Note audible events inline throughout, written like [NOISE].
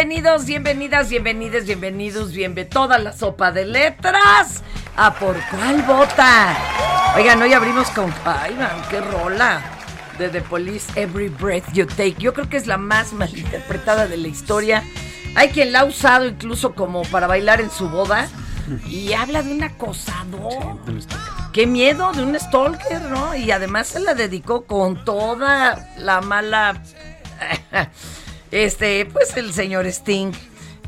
Bienvenidos, bienvenidas, bienvenidos, bienvenidos, bienve toda la sopa de letras. ¿A por cuál vota? Oigan, hoy abrimos con. Ay, man, qué rola. De The Police, Every Breath You Take. Yo creo que es la más malinterpretada de la historia. Hay quien la ha usado incluso como para bailar en su boda. Y habla de un acosador. Qué miedo de un stalker, ¿no? Y además se la dedicó con toda la mala [LAUGHS] este, pues el señor Sting,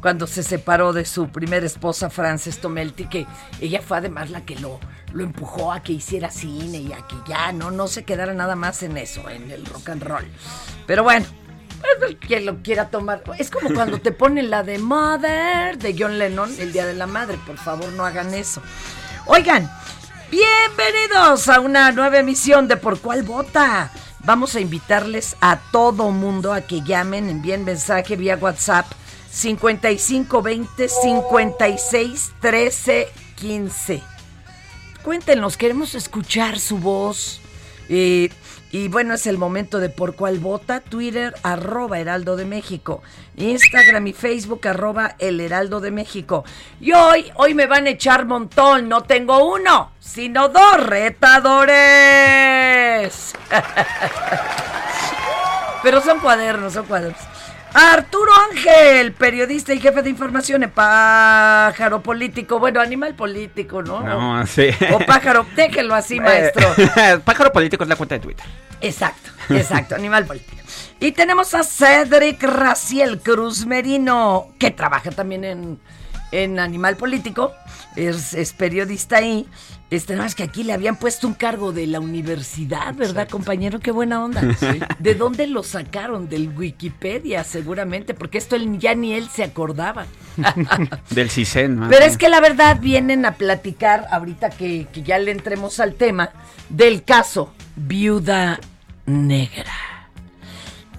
cuando se separó de su primera esposa, Frances Tomelty, que ella fue además la que lo, lo empujó a que hiciera cine y a que ya no, no se quedara nada más en eso, en el rock and roll. Pero bueno, pues, quien lo quiera tomar. Es como cuando te ponen la de Mother de John Lennon, el Día de la Madre. Por favor, no hagan eso. Oigan, bienvenidos a una nueva emisión de Por Cuál Vota. Vamos a invitarles a todo mundo a que llamen, envíen mensaje vía WhatsApp 5520 56 13 15. Cuéntenos, queremos escuchar su voz. Eh, y bueno, es el momento de por cuál vota. Twitter, arroba Heraldo de México. Instagram y Facebook, arroba El Heraldo de México. Y hoy, hoy me van a echar montón. No tengo uno, sino dos retadores. Pero son cuadernos, son cuadernos. Arturo Ángel, periodista y jefe de información en Pájaro Político. Bueno, animal político, ¿no? No, sí. O pájaro, déjenlo así, maestro. Eh, [LAUGHS] Pájaro político es la cuenta de Twitter. Exacto, exacto, animal político. Y tenemos a Cedric Raciel Cruz Merino, que trabaja también en, en Animal Político, es, es periodista ahí. Este, no, es que aquí le habían puesto un cargo de la universidad, ¿verdad, compañero? Qué buena onda. ¿De dónde lo sacaron? Del Wikipedia, seguramente, porque esto él, ya ni él se acordaba. [LAUGHS] Del CISEN. más Pero es que la verdad vienen a platicar, ahorita que, que ya le entremos al tema, del caso Viuda Negra.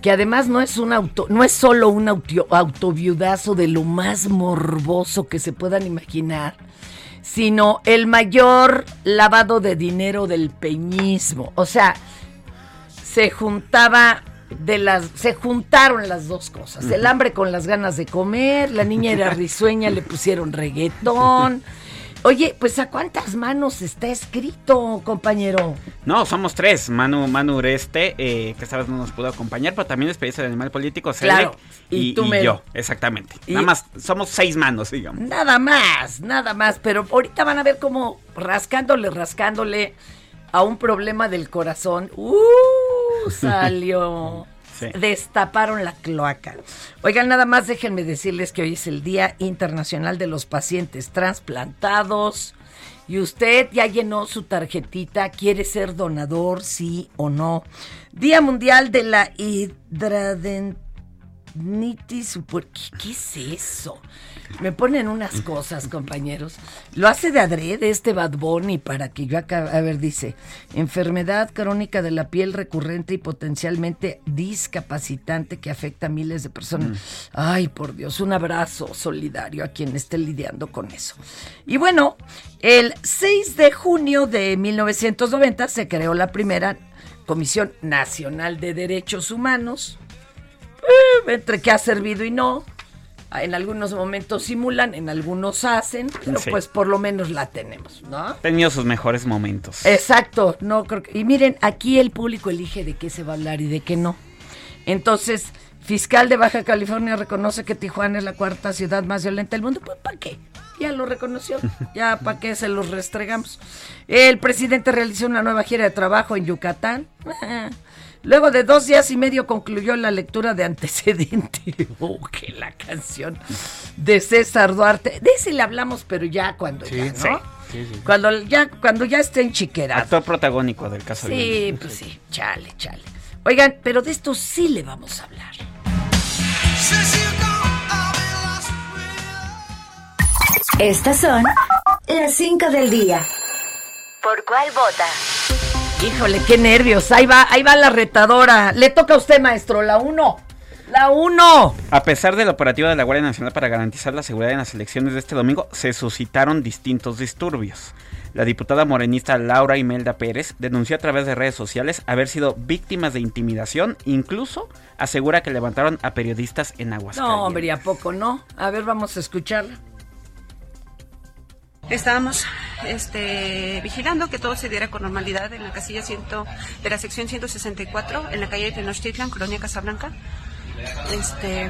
Que además no es un auto, no es solo un auto, autoviudazo de lo más morboso que se puedan imaginar, sino el mayor lavado de dinero del peñismo. O sea, se juntaba de las se juntaron las dos cosas el hambre con las ganas de comer la niña era [LAUGHS] risueña le pusieron reggaetón oye pues a cuántas manos está escrito compañero No, somos tres. Manu, Manu Ureste, eh, que esta vez no nos pudo acompañar, pero también es periodista de Animal Político, Claro, y y, tú, y Mero. yo, exactamente. Y- Nada más, somos seis manos, digamos. nada más nada más pero ahorita van a ver cómo rascándole rascándole a un problema del corazón. ¡Uh! [LAUGHS] Salió. Destaparon la cloaca. Oigan, nada más déjenme decirles que hoy es el Día Internacional de los Pacientes Transplantados. Y usted ya llenó su tarjetita, quiere ser donador, sí o no. Día Mundial de la Hidradenitis supor- ¿Qué, qué es eso? Me ponen unas cosas, compañeros. Lo hace de adrede este Bad Bunny para que yo acá, a ver, dice, enfermedad crónica de la piel recurrente y potencialmente discapacitante que afecta a miles de personas. Ay, por Dios, un abrazo solidario a quien esté lidiando con eso. Y bueno, el 6 de junio de 1990 se creó la primera Comisión Nacional de Derechos Humanos eh, entre que ha servido y no. En algunos momentos simulan, en algunos hacen, pero Sí. pues por lo menos la tenemos, ¿no? Tenido sus mejores momentos. Exacto, no creo que- Y miren, aquí el público elige de qué se va a hablar y de qué no. Entonces, fiscal de Baja California reconoce que Tijuana es la cuarta ciudad más violenta del mundo. Pues, ¿para qué? Ya lo reconoció. [LAUGHS] Ya, ¿para qué se los restregamos? El presidente realizó una nueva gira de trabajo en Yucatán. [LAUGHS] Luego de dos días y medio concluyó la lectura de antecedente. [LAUGHS] Oh, que la canción de César Duarte. De ese le hablamos, pero ya cuando ya, ¿no? sí, sí, sí. Cuando ya, cuando ya esté enchiquerado. Actor protagónico del caso Sí, pues sí, chale, chale. Oigan, pero de esto sí le vamos a hablar. Estas son las 5 del día. ¿Por cuál vota? Híjole, qué nervios. Ahí va, ahí va la retadora. Le toca a usted, maestro, la uno. La uno. A pesar del operativo de la Guardia Nacional para garantizar la seguridad en las elecciones de este domingo, se suscitaron distintos disturbios. La diputada morenista Laura Imelda Pérez denunció a través de redes sociales haber sido víctimas de intimidación, incluso asegura que levantaron a periodistas en Aguascalientes. No, hombre, ¿y ¿a poco no? A ver, vamos a escucharla. Estábamos este, vigilando que todo se diera con normalidad en la casilla 100 de la sección 164 en la calle de Tenochtitlan, Colonia Casablanca. Este,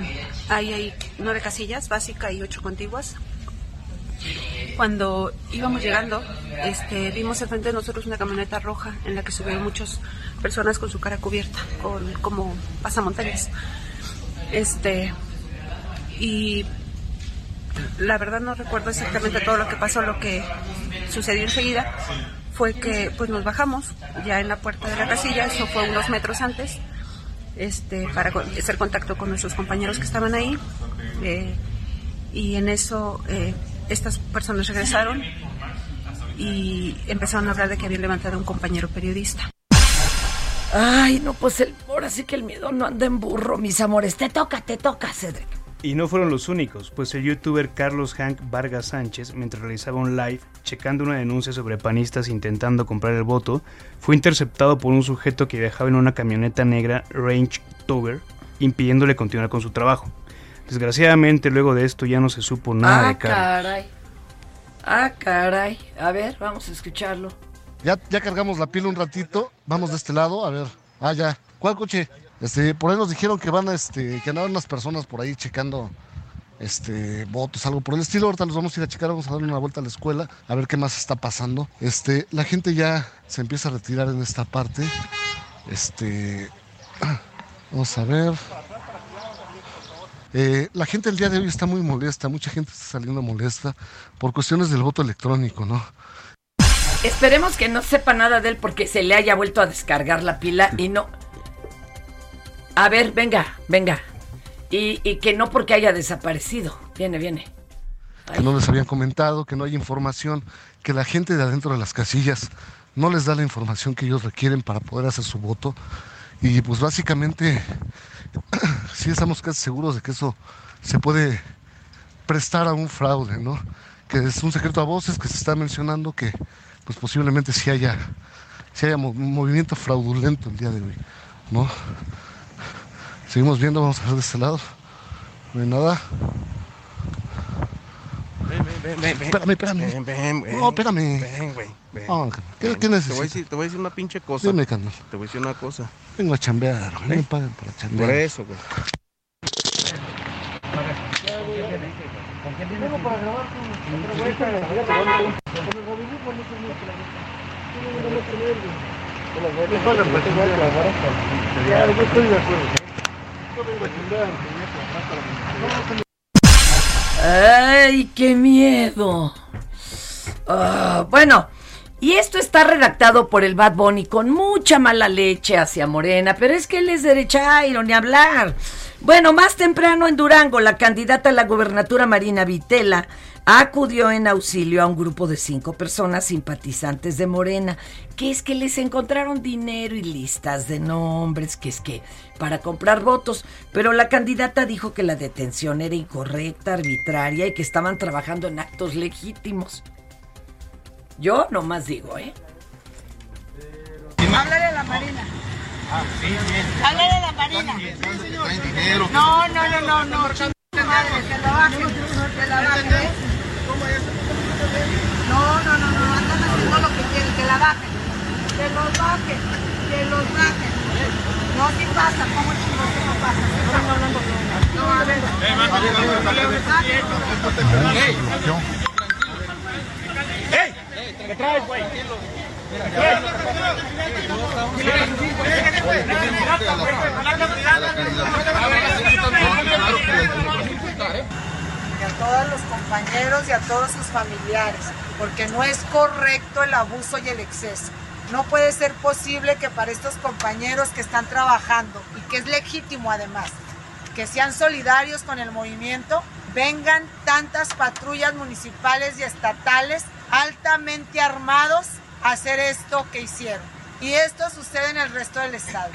ahí hay nueve casillas, básica y ocho contiguas. Cuando íbamos llegando, este, vimos enfrente de nosotros una camioneta roja en la que subieron muchas personas con su cara cubierta, con como pasamontañas. Este, y la verdad no recuerdo exactamente todo lo que pasó, lo que sucedió enseguida fue que pues nos bajamos ya en la puerta de la casilla, eso fue unos metros antes, este, para hacer contacto con nuestros compañeros que estaban ahí eh, y en eso eh, estas personas regresaron y empezaron a hablar de que habían levantado a un compañero periodista. Ay, no, pues el, ahora sí que el miedo no anda en burro, mis amores. Te toca, te toca, Cedric. Y no fueron los únicos, pues el youtuber Carlos Hank Vargas Sánchez, mientras realizaba un live checando una denuncia sobre panistas intentando comprar el voto, fue interceptado por un sujeto que viajaba en una camioneta negra Range Rover, impidiéndole continuar con su trabajo. Desgraciadamente, luego de esto ya no se supo nada ah, de Carlos. caray. Ah, caray. A ver, vamos a escucharlo. Ya, ya cargamos la pila un ratito. Vamos de este lado, a ver. Ah, ya. ¿Cuál coche? Este, por ahí nos dijeron que van este, que andaban unas personas por ahí checando este votos, algo por el estilo. Ahorita los vamos a ir a checar, vamos a dar una vuelta a la escuela, a ver qué más está pasando. Este, la gente ya se empieza a retirar en esta parte. Este, [CLEARS THROAT] vamos a ver. Eh, la gente el día de hoy está muy molesta, mucha gente está saliendo molesta por cuestiones del voto electrónico, ¿no? Esperemos que no sepa nada de él porque se le haya vuelto a descargar la pila y no. A ver, venga, venga. Y, que no porque haya desaparecido. Viene, viene. que no les habían comentado, que no hay información, que la gente de adentro de las casillas no les da la información que ellos requieren para poder hacer su voto. Y pues básicamente [CLEARS THROAT] sí estamos casi seguros de que eso se puede prestar a un fraude, ¿no? Que es un secreto a voces que se está mencionando que pues posiblemente sí haya, sí haya movimiento fraudulento el día de hoy, ¿no? Seguimos viendo, vamos a ver de este lado. No hay nada. Espérame, espérame. Ven, ven, ven. No, espérame. Ven, güey. ven. Ah, ¿qué- Ven. qué Te voy, a necesitas? decir, te voy a decir una pinche cosa. Dime, carnal. Te voy a decir una cosa. Vengo a chambear, no me pagan para chambear. Por eso, güey. ¡Ay, qué miedo! Ah, bueno, y esto está redactado por el Bad Bunny con mucha mala leche hacia Morena, pero es que él es derechairo, ni hablar. Bueno, más temprano en Durango, la candidata a la gubernatura Marina Vitela acudió en auxilio a un grupo de cinco personas simpatizantes de Morena, que es que les encontraron dinero y listas de nombres, que es que para comprar votos, pero la candidata dijo que la detención era incorrecta, arbitraria y que estaban trabajando en actos legítimos. Yo nomás digo, ¿eh? Háblale a la Marina. Háblale a la Marina. No, no, no, no, no. ¿eh? No, no, no, no. Andan haciendo lo que quieren. Que la bajen. Que los bajen. Que los bajen. No, sí pasa. ¿Cómo chingos que no pasa? No, no, no, no. No, a ver. ¡Ey! ¿Qué traes, güey? y a todos los compañeros y a todos sus familiares, porque no es correcto el abuso y el exceso. No puede ser posible que para estos compañeros que están trabajando y que es legítimo además, que sean solidarios con el movimiento, vengan tantas patrullas municipales y estatales altamente armados a hacer esto que hicieron. Y esto sucede en el resto del estado.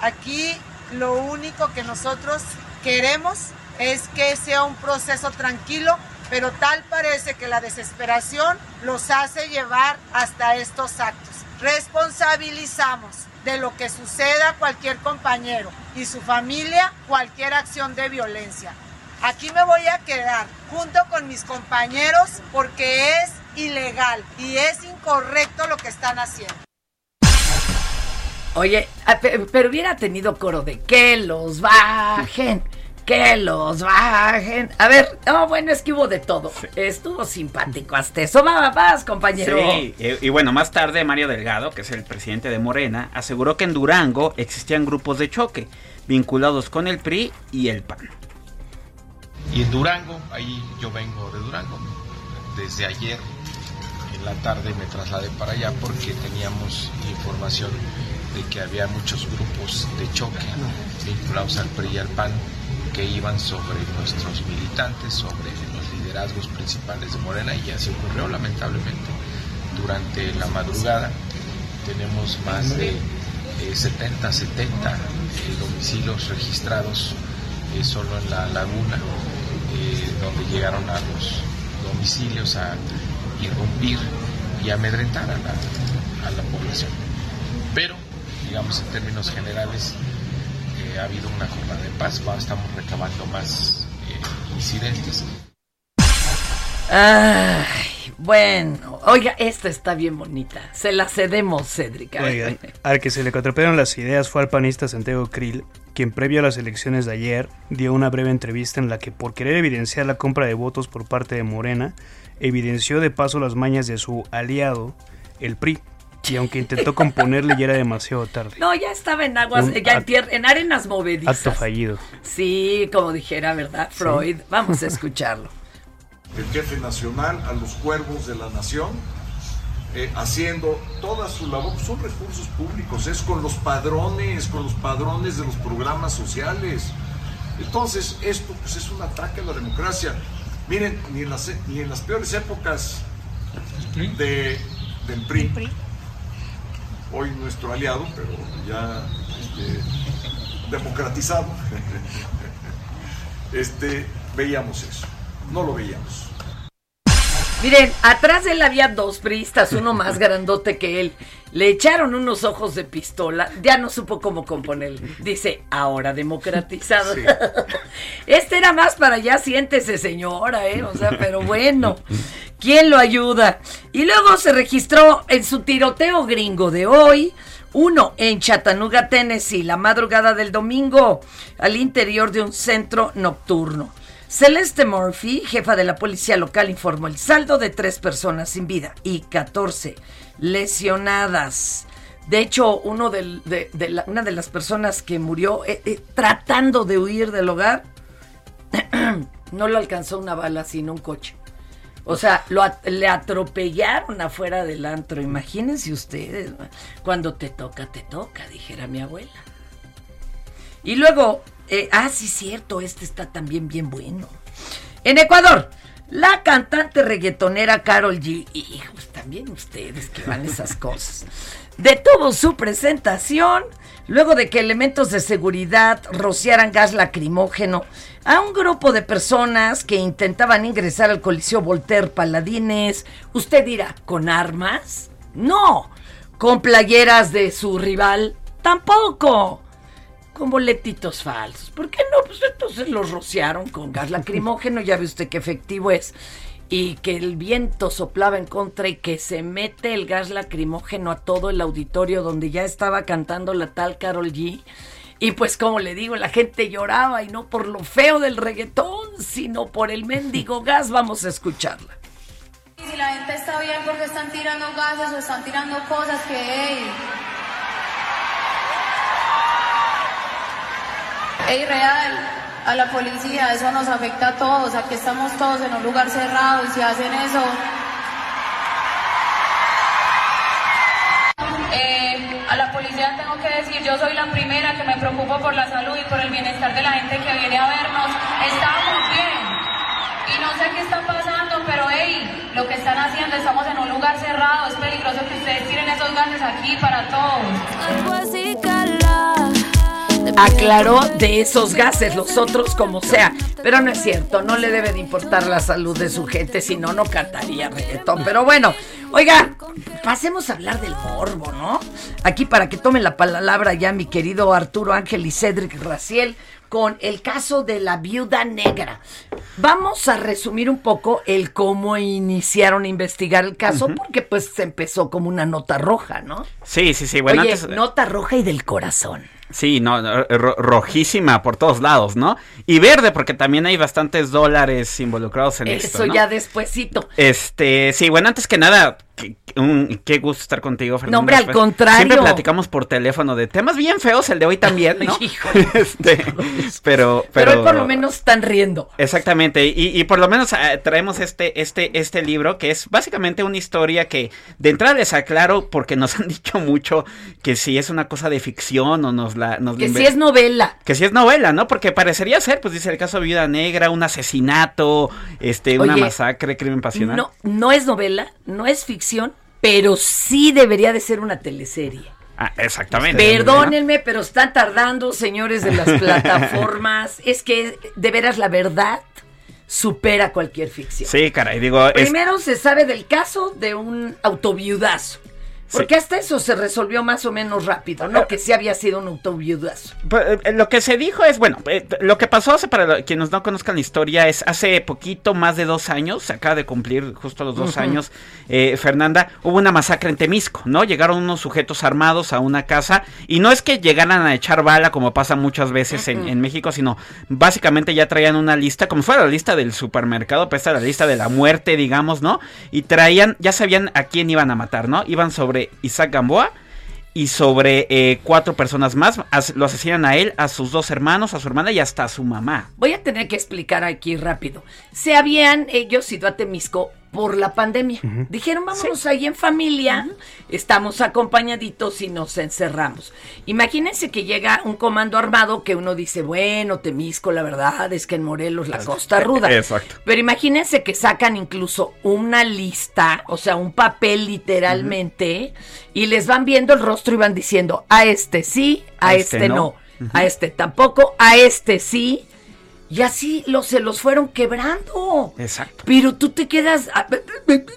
Aquí lo único que nosotros queremos es que sea un proceso tranquilo, pero tal parece que la desesperación los hace llevar hasta estos actos. Responsabilizamos de lo que suceda a cualquier compañero y su familia cualquier acción de violencia. Aquí me voy a quedar junto con mis compañeros porque es ilegal y es incorrecto lo que están haciendo. Oye, ah, pe- pero hubiera tenido coro de que los bajen, que los bajen. A ver, no, bueno, es que hubo de todo. Estuvo simpático hasta eso. Va, va, vas, compañero. Sí, y, y bueno, más tarde Mario Delgado, que es el presidente de Morena, aseguró que en Durango existían grupos de choque vinculados con el PRI y el PAN. Y en Durango, ahí yo vengo de Durango. Desde ayer en la tarde me trasladé para allá porque teníamos información de que había muchos grupos de choque vinculados al PRI y al PAN que iban sobre nuestros militantes, sobre los liderazgos principales de Morena y así ocurrió lamentablemente. Durante la madrugada tenemos más de eh, 70, 70 eh, domicilios registrados eh, solo en la laguna, donde llegaron a los domicilios a irrumpir y amedrentar a la población. Pero, digamos, en términos generales, eh, ha habido una jornada de paz, va- estamos recabando más eh, incidentes. Ay, bueno. Oiga, esta está bien bonita. Se la cedemos, Cédric. Oigan, [LAUGHS] al que se le contrapearon las ideas fue al panista Santiago Krill, quien previo a las elecciones de ayer dio una breve entrevista en la que por querer evidenciar la compra de votos por parte de Morena, evidenció de paso las mañas de su aliado, el PRI, y aunque intentó componerle ya era demasiado tarde. No, ya estaba en aguas, Un ya en, act- tier- en arenas movedizas. Acto fallido. Sí, como dijera, ¿verdad, Freud? Vamos a escucharlo. [LAUGHS] el jefe nacional a los cuervos de la nación, eh, haciendo toda su labor, son recursos públicos, es con los padrones, con los padrones de los programas sociales. Entonces, esto pues, es un ataque a la democracia. Miren, ni en las, ni en las peores épocas de, del PRI, hoy nuestro aliado, pero ya este, democratizado, [LAUGHS] este, veíamos eso. No lo veíamos. Miren, atrás de él había dos priistas, uno más [LAUGHS] grandote que él. Le echaron unos ojos de pistola, ya no supo cómo componerle. Dice, ahora democratizado. [LAUGHS] Este era más para allá, siéntese señora, ¿eh? O sea, pero bueno, ¿quién lo ayuda? Y luego se registró en su tiroteo gringo de hoy, uno en Chattanooga, Tennessee, la madrugada del domingo, al interior de un centro nocturno. Celeste Murphy, jefa de la policía local, informó el saldo de tres personas sin vida y 14 lesionadas. De hecho, una de las personas que murió eh, eh, tratando de huir del hogar, [CLEARS THROAT] no lo alcanzó una bala, sino un coche. O sea, le atropellaron afuera del antro. Imagínense ustedes, cuando te toca, te toca, dijera mi abuela. Y luego, eh, ah, sí, cierto, este está también bien bueno. En Ecuador, la cantante reggaetonera Carol G. Hijos, también ustedes que van esas cosas. Detuvo su presentación luego de que elementos de seguridad rociaran gas lacrimógeno a un grupo de personas que intentaban ingresar al Coliseo Voltaire Paladines. Usted dirá, ¿con armas? No. ¿Con playeras de su rival? Tampoco con boletitos falsos. ¿Por qué no? Pues entonces los rociaron con gas lacrimógeno, ya ve usted qué efectivo es. Y que el viento soplaba en contra y que se mete el gas lacrimógeno a todo el auditorio donde ya estaba cantando la tal Carol G. Y pues como le digo, la gente lloraba y no por lo feo del reggaetón, sino por el mendigo gas. Vamos a escucharla. Si la gente está bien porque están tirando gases o están tirando cosas que, hey, real, a la policía, eso nos afecta a todos, aquí estamos todos en un lugar cerrado y si hacen eso... Eh, a la policía tengo que decir, yo soy la primera que me preocupo por la salud y por el bienestar de la gente que viene a vernos. Estamos bien. Y no sé qué está pasando, pero hey, lo que están haciendo, estamos en un lugar cerrado, es peligroso que ustedes tiren esos gases aquí para todos. Aclaró de esos gases, los otros como sea. Pero no es cierto, no le debe de importar la salud de su gente, si no, no cantaría reggaetón. Pero bueno, oiga, pasemos a hablar del morbo, ¿no? Aquí para que tomen la palabra ya mi querido Arturo Ángel y Cedric Raciel con el caso de la viuda negra. Vamos a resumir un poco el cómo iniciaron a investigar el caso, porque pues se empezó como una nota roja, ¿no? Sí, sí, sí. Bueno, Oye, antes. nota roja y del corazón. Sí, no, no, ro- rojísima por todos lados, ¿no? Y verde, porque también hay bastantes dólares involucrados en esto. Eso ¿no? ya despuesito. Este, sí, bueno, antes que nada, qué, qué gusto estar contigo, Fernando. No, hombre, al Pues, contrario. Siempre platicamos por teléfono de temas bien feos, el de hoy también, ¿no? [LAUGHS] [LAUGHS] este, pero, Pero, pero, hoy por lo menos están riendo. Exactamente, y, y por lo menos eh, traemos este, este, este libro que es básicamente una historia que de entrada les aclaro porque nos [LAUGHS] han dicho mucho que si es una cosa de ficción o nos la... Nos la Que inven- si es novela. que si es novela, ¿no? Porque parecería ser, pues dice el caso de Viuda Negra, un asesinato, este, una masacre, crimen pasional. No, no es novela, no es ficción, pero sí debería de ser una teleserie. Ah, exactamente. Perdónenme, pero están tardando, señores de las [LAUGHS] plataformas. es que de veras la verdad supera cualquier ficción. Sí, caray, digo, es- Primero se sabe del caso de un autoviudazo. Porque hasta eso se resolvió más o menos rápido, ¿no? Que sí había sido un autoviudazo. Pues, eh, lo que se dijo es, bueno, eh, lo que pasó, hace- para quienes no conozcan la historia, es hace poquito, más de dos años, se acaba de cumplir justo los dos años, eh, Fernanda, hubo una masacre en Temisco, ¿no? Llegaron unos sujetos armados a una casa y no es que llegaran a echar bala como pasa muchas veces en, en México, sino básicamente ya traían una lista, como fuera la lista del supermercado, pues esta era la lista de la muerte, digamos, ¿no? Y traían, ya sabían a quién iban a matar, ¿no? Iban sobre Isaac Gamboa y sobre eh, cuatro personas más. Lo asesinan a él, a sus dos hermanos, a su hermana y hasta a su mamá. Voy a tener que explicar aquí rápido. Se habían ellos ido a Temisco por la pandemia. Dijeron, vámonos ahí en familia, estamos acompañaditos y nos encerramos. Imagínense que llega un comando armado que uno dice, bueno, Temisco, la verdad es que en Morelos la costa ruda. Exacto. Pero imagínense que sacan incluso una lista, o sea, un papel literalmente, y les van viendo el rostro y van diciendo, a este sí, a, A este, este no, no. a este tampoco, a este sí. Y así los, se los fueron quebrando. Exacto. Pero tú te quedas, ah,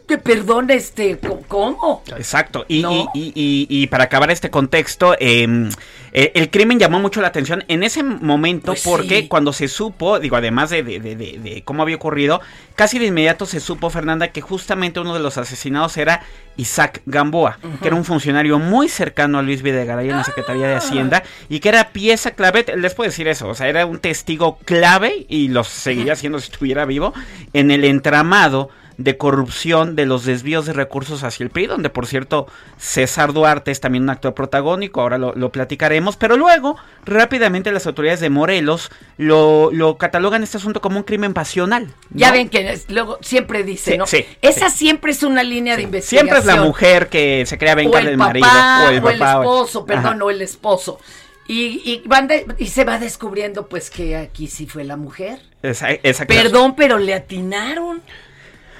te perdona, este, ¿cómo? Exacto. Y, y- y- y- y para acabar este contexto, eh, Eh, el crimen llamó mucho la atención en ese momento Pues porque sí. cuando se supo, digo, además de, de- de- de- de cómo había ocurrido, casi de inmediato se supo, Fernanda, que justamente uno de los asesinados era Isaac Gamboa, que era un funcionario muy cercano a Luis Videgaray en la Secretaría de Hacienda y que era pieza clave, les puedo decir eso, o sea, era un testigo clave y lo seguiría siendo si estuviera vivo en el entramado de corrupción de los desvíos de recursos hacia el PRI, donde por cierto César Duarte es también un actor protagónico, ahora lo, lo platicaremos, pero luego rápidamente las autoridades de Morelos lo, lo catalogan este asunto como un crimen pasional. ¿no? Ya ven que es- luego siempre dice, Sí, ¿no? sí, Esa siempre es una línea de investigación. Siempre es la mujer que se crea o vengar el del marido o el papá. esposo, perdón, o el esposo. Y, y, van de- y se va descubriendo pues que aquí sí fue la mujer. Esa-. Perdón, pero le atinaron.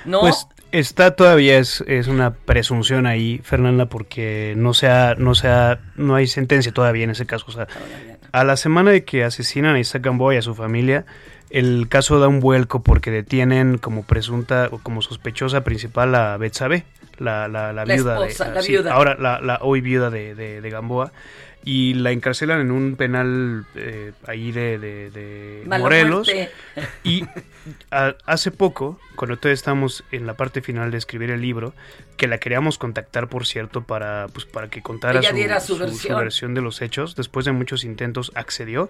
¿No? Pues está todavía, es, es una presunción ahí, Fernanda, porque no sea, no sea, no hay sentencia todavía en ese caso. O sea, a la semana de que asesinan a Isaac Gamboa y a su familia, el caso da un vuelco porque detienen como presunta o como sospechosa principal a Betsabe, la, la, la La viuda esposa, de la sí, viuda. ahora la, la hoy viuda de, de- de Gamboa. Y la encarcelan en un penal eh, ahí de, de- de Mala Morelos. muerte. Y a- hace poco, cuando todavía estamos en la parte final de escribir el libro, que la queríamos contactar, por cierto, para, pues, para que contara su, diera su su- su versión. versión de los hechos. Después de muchos intentos accedió,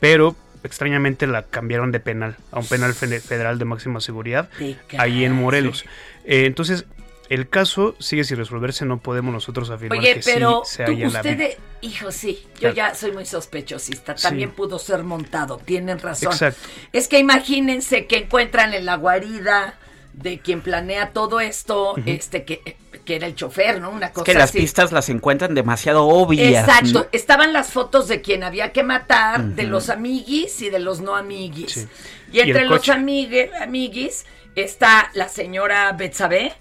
pero extrañamente la cambiaron de penal a un penal fe- federal de máxima seguridad ahí en. Morelos. Eh, entonces, el caso sigue sin resolverse, no podemos nosotros afirmar Oye, que pero sí se tú, haya la usted, vi- de- hijo, sí, yo Claro. ya soy muy sospechosista. Sí. También pudo ser montado, tienen razón. Exacto. Es que imagínense que encuentran en la guarida de quien planea todo esto, este que, que era el chofer, ¿no? Una Es cosa que las así. pistas las encuentran demasiado obvias. Exacto, ¿no? estaban las fotos de quien había que matar, de los amiguis y de los no amiguis. Sí. Y entre los coche. amigue- amiguis está la señora Betsabe,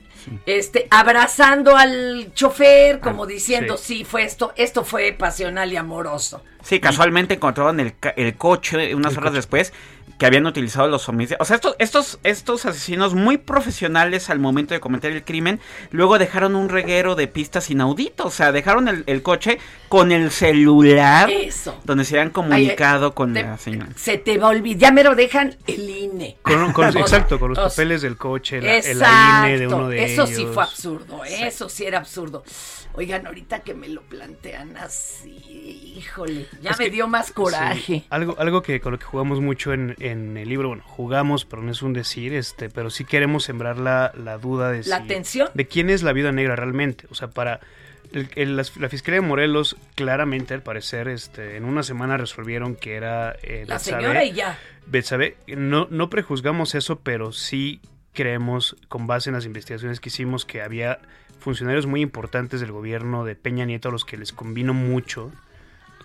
este, abrazando al chofer, como Ah, diciendo, sí. sí. fue esto, esto fue pasional y amoroso. Sí, casualmente encontraron el, ca- el coche unas horas después que habían utilizado los homicidios. O sea, estos, estos, estos asesinos muy profesionales al momento de cometer el crimen, luego dejaron un reguero de pistas inaudito. O sea, dejaron el, el coche con el celular Eso. donde se habían comunicado con te- la señora. Se te va a olvidar, ya me lo dejan el INE. Con- con- [LAUGHS] exacto, con los papeles del coche, la, el INE de uno de eso ellos. sí fue absurdo, eso sí era absurdo. Oigan, ahorita que me lo plantean así, híjole, ya Es me que- dio más coraje. Sí, algo, algo que con lo que jugamos mucho en, en el libro, bueno, jugamos, pero no es un decir, este, pero sí queremos sembrar la, la duda de ¿La si- tensión? de quién es la viuda negra realmente. O sea, para el- el- la, la Fiscalía de Morelos, claramente, al parecer, este, en una semana resolvieron que era eh, La Betsabe. señora y ya. Betsabe, no, no prejuzgamos eso, pero sí creemos, con base en las investigaciones que hicimos, que había funcionarios muy importantes del gobierno de Peña Nieto a los que les convino mucho,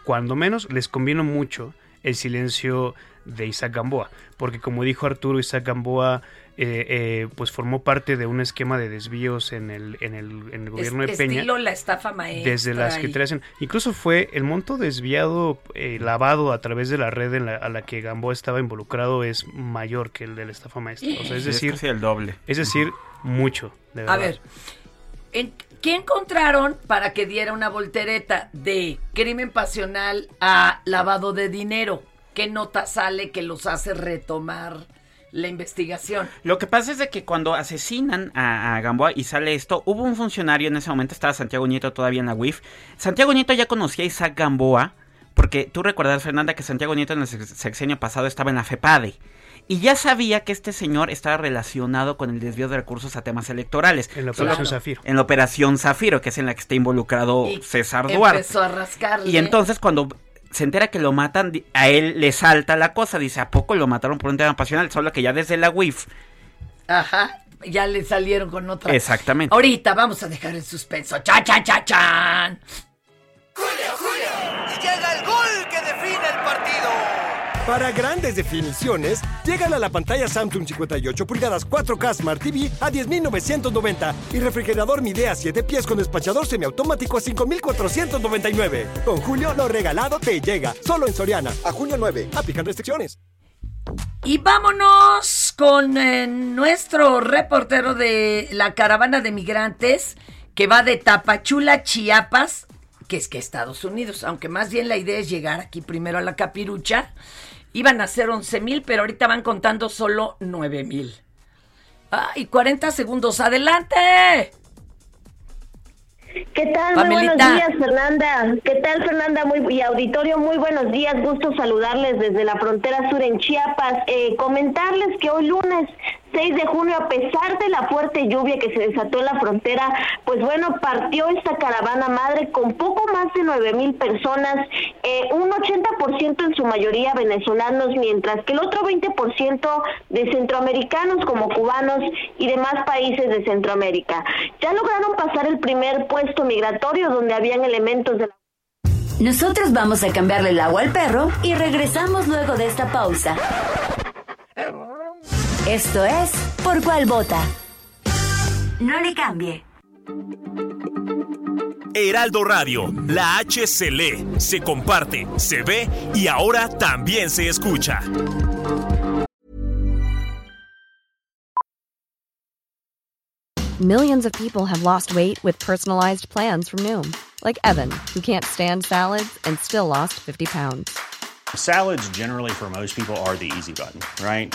cuando menos les convino mucho el silencio de Isaac Gamboa, porque como dijo Arturo, Isaac Gamboa eh, eh, pues formó parte de un esquema de desvíos en el, en el, en el gobierno Es- de Peña. Estilo la estafa maestra. Desde las que te hacen. Incluso fue el monto desviado, eh, lavado a través de la red en la- a la que Gamboa estaba involucrado es mayor que el de la estafa maestra. O sea, es decir, casi el doble. Es decir, mucho, de verdad. A ver, ¿en- ¿qué encontraron para que diera una voltereta de crimen pasional a lavado de dinero? ¿Qué nota sale que los hace retomar la investigación? Lo que pasa es de que cuando asesinan a, Gamboa y sale esto, hubo un funcionario en ese momento, estaba Santiago Nieto todavía en la UIF. Santiago Nieto ya conocía a Isaac Gamboa, porque tú recuerdas, Fernanda, que Santiago Nieto en el sex- sexenio pasado estaba en la FEPADE. Y ya sabía que este señor estaba relacionado con el desvío de recursos a temas electorales. En la Operación Zafiro. En la Operación Zafiro, que es en la que está involucrado Y César Duarte. Empezó a rascarle. Y entonces cuando se entera que lo matan, a él le salta la cosa. Dice, ¿a poco lo mataron por un tema pasional? Solo que ya desde la UIF. Ajá, ya le salieron con otra. Exactamente. Ahorita vamos a dejar el suspenso. ¡Chan, chan, chan, chan! Y llega el gol que define el partido. Para grandes definiciones, llegan a la pantalla Samsung 58 pulgadas 4K Smart TV a 10.990 y refrigerador Midea 7 pies con despachador semiautomático a 5.499. Con Julio, lo regalado te llega. Solo en Soriana. A junio 9. Aplican restricciones. Y vámonos con eh, nuestro reportero de la caravana de migrantes que va de Tapachula, Chiapas, que es que Estados Unidos, aunque más bien la idea es llegar aquí primero a la capirucha. Iban a ser 11 mil, pero ahorita van contando solo 9 mil. ¡Ay, 40 segundos! ¡Adelante! ¿Qué tal? Pamelita. Muy buenos días, Fernanda. ¿Qué tal, Fernanda? Muy, y auditorio, muy buenos días. Gusto saludarles desde la frontera sur en Chiapas. Eh, comentarles que hoy lunes 6 de junio, a pesar de la fuerte lluvia que se desató en la frontera, pues bueno, partió esta caravana madre con poco más de 9 mil personas, eh, un 80% en su mayoría venezolanos, mientras que el otro 20% de centroamericanos como cubanos y demás países de Centroamérica. Ya lograron pasar el primer puesto migratorio donde habían elementos de la Nosotros vamos a cambiarle el agua al perro y regresamos luego de esta pausa. Esto es Por cuál vota. No le cambie. Heraldo Radio, la H se lee, se comparte, se ve y ahora también se escucha. Millions of people have lost weight with personalized plans from Noom, like Evan, who can't stand salads and still lost 50 pounds. Salads, generally, for most people, are the easy button, right?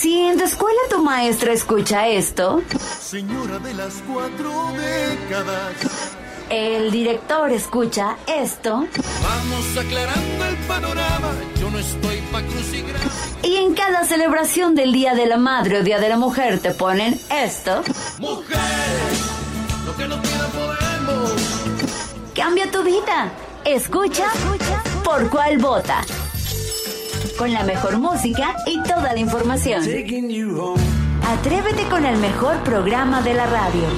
Si en tu escuela tu maestra escucha esto, Señora de las cuatro décadas. el director escucha esto, Vamos aclarando el panorama. Yo no estoy pa' crucigrama. y en cada celebración del Día de la Madre o Día de la Mujer te ponen esto, Mujeres, lo que no queda podemos. cambia tu vida. Escucha por cuál vota. Con la mejor música y toda la información. Atrévete con el mejor programa de la radio.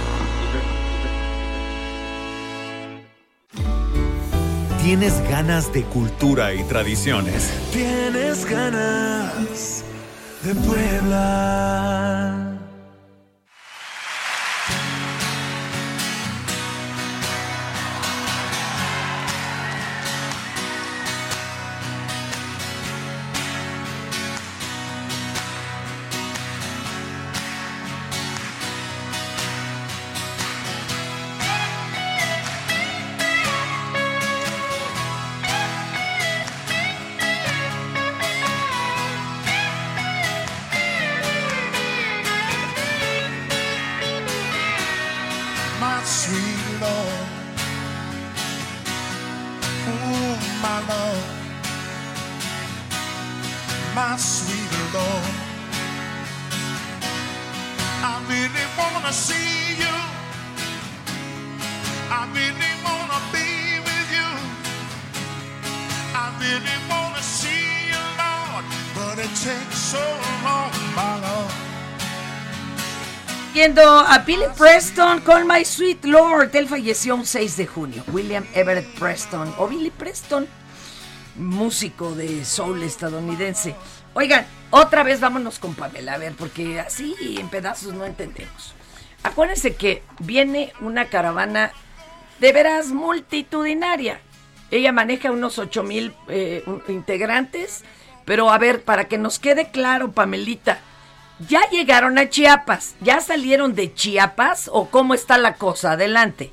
¿Tienes ganas de cultura y tradiciones? Tienes ganas de Puebla. A Billy Preston con My Sweet Lord. Él falleció un 6 de junio. William Everett Preston o Billy Preston, músico de soul estadounidense. Oigan, otra vez vámonos con Pamela, a ver, porque así en pedazos no entendemos. Acuérdense que viene una caravana de veras multitudinaria. Ella maneja unos 8 mil eh, integrantes, pero a ver, para que nos quede claro, Pamelita, ¿ya llegaron a Chiapas? ¿Ya salieron de Chiapas o cómo está la cosa? Adelante.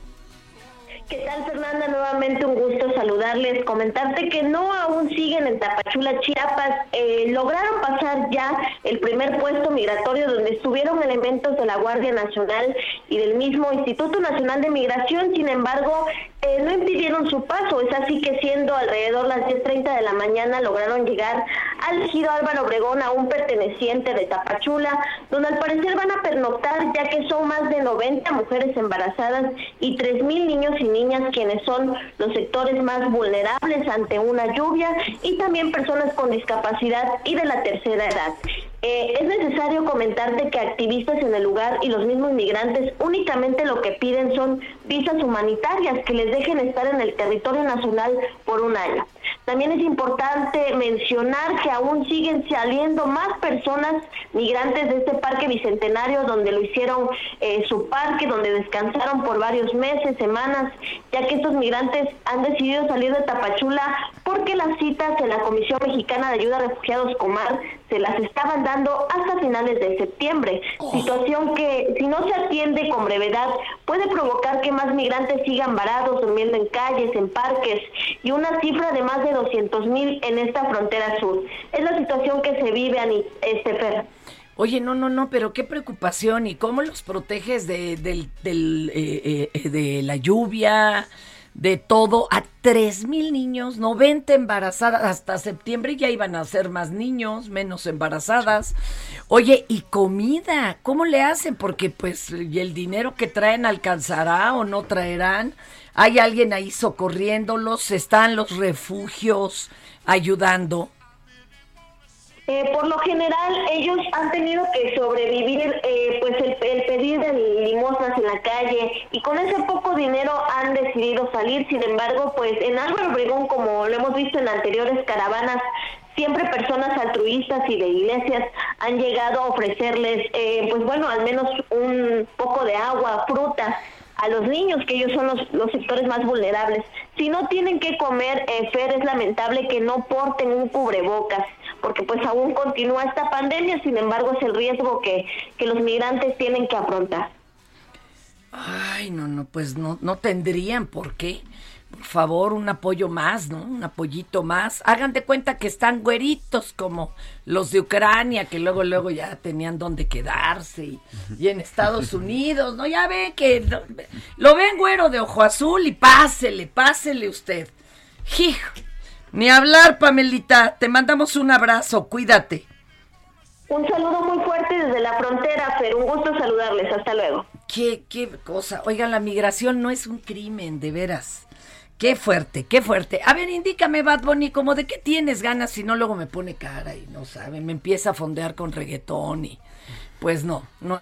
¿Qué tal, Fernanda? Nuevamente un gusto saludarles. Comentarte que no aún siguen en Tapachula, Chiapas. Eh, lograron pasar ya el primer puesto migratorio donde estuvieron elementos de la Guardia Nacional y del mismo Instituto Nacional de Migración. Sin embargo, eh, no impidieron su paso. Es así que siendo alrededor las 10.30 de la mañana lograron llegar al ejido Álvaro Obregón, aún perteneciente de Tapachula, donde al parecer van a pernoctar ya que son más de 90 mujeres embarazadas y 3.000 niños y niñas quienes son los sectores más vulnerables ante una lluvia y también personas con discapacidad y de la tercera edad. Eh, es necesario comentarte que activistas en el lugar y los mismos migrantes únicamente lo que piden son visas humanitarias que les dejen estar en el territorio nacional por un año. También es importante mencionar que aún siguen saliendo más personas migrantes de este parque bicentenario donde lo hicieron eh, su parque, donde descansaron por varios meses, semanas, ya que estos migrantes han decidido salir de Tapachula porque las citas en la Comisión Mexicana de Ayuda a Refugiados Comar se las estaban dando hasta finales de septiembre, situación que si no se atiende con brevedad puede provocar que más migrantes sigan varados, durmiendo en calles, en parques y una cifra de más de 200 mil en esta frontera sur. Es la situación que se vive, Ani, este Fer. Oye, no, no, no, pero qué preocupación y cómo los proteges de, del, del, eh, eh, de la lluvia, de todo, a tres mil niños, 90 embarazadas, hasta septiembre ya iban a ser más niños, menos embarazadas. Oye, y comida, ¿cómo le hacen? Porque pues, ¿y el dinero que traen alcanzará o no traerán? ¿Hay alguien ahí socorriéndolos? ¿Están los refugios ayudando? Eh, por lo general, ellos han tenido que sobrevivir, eh, pues el, el pedir de limosnas en la calle y con ese poco dinero han decidido salir. Sin embargo, pues en Álvaro Obregón, como lo hemos visto en anteriores caravanas, siempre personas altruistas y de iglesias han llegado a ofrecerles, eh, pues bueno, al menos un poco de agua, frutas a los niños, que ellos son los, los sectores más vulnerables. Si no tienen que comer, eh, Fer, es lamentable que no porten un cubrebocas, porque pues aún continúa esta pandemia, sin embargo es el riesgo que, que los migrantes tienen que afrontar. Ay, no, no, pues no, no tendrían por qué. Por favor, un apoyo más, ¿no? Un apoyito más. Hagan de cuenta que están güeritos como los de Ucrania, que luego, luego ya tenían donde quedarse. Y, y en Estados [LAUGHS] Unidos, ¿no? Ya ve que lo, lo ven güero de ojo azul y pásele, pásele usted. Hijo, ni hablar, Pamelita. Te mandamos un abrazo, cuídate. Un saludo muy fuerte desde la frontera, Fer. Un gusto saludarles. Hasta luego. Qué, qué cosa. Oigan, la migración no es un crimen, de veras. Qué fuerte, qué fuerte. A ver, indícame, Bad Bunny, como de qué tienes ganas, si no luego me pone cara y no sabe, me empieza a fondear con reggaetón y pues no, no.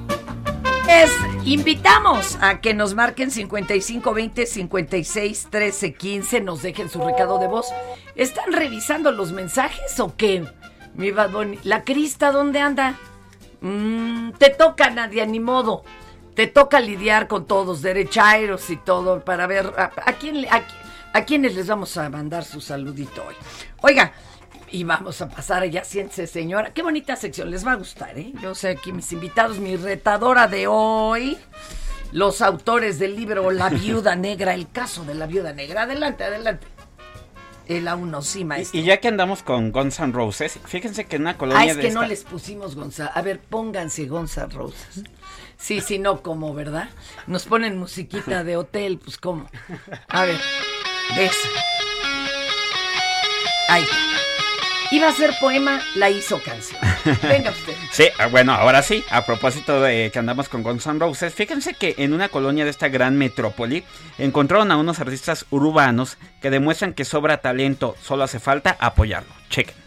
Invitamos a que nos marquen 5520 56 13 15, nos dejen su recado de voz. ¿Están revisando los mensajes o qué? Mi Bad. ¿La Crista dónde anda? Mm, te toca, Nadia, ni modo. Te toca lidiar con todos, derechairos y todo, para ver a, quién, a quiénes les vamos a mandar su saludito hoy. Oiga, y vamos a pasar ya, siéntese señora. Qué bonita sección, les va a gustar, ¿eh? Yo sé aquí mis invitados, mi retadora de hoy, los autores del libro La [LAUGHS] Viuda Negra, el caso de la Viuda Negra. Adelante, adelante. El a uno, sí, maestro. Y ya que andamos con Guns N' Roses, fíjense que en una colonia Ah, es de que esta- no les pusimos Gonzalo. A ver, pónganse Gonzalo Roses. Sí, sí, no, como, ¿verdad? Nos ponen musiquita de hotel, pues, ¿cómo? A ver, esa. Ahí. Iba a ser poema, la hizo canción. Venga usted. [LAUGHS] Sí, ah, bueno, ahora sí, a propósito de que andamos con Guns N' Roses, fíjense que en una colonia de esta gran metrópoli encontraron a unos artistas urbanos que demuestran que sobra talento, solo hace falta apoyarlo. Chequen.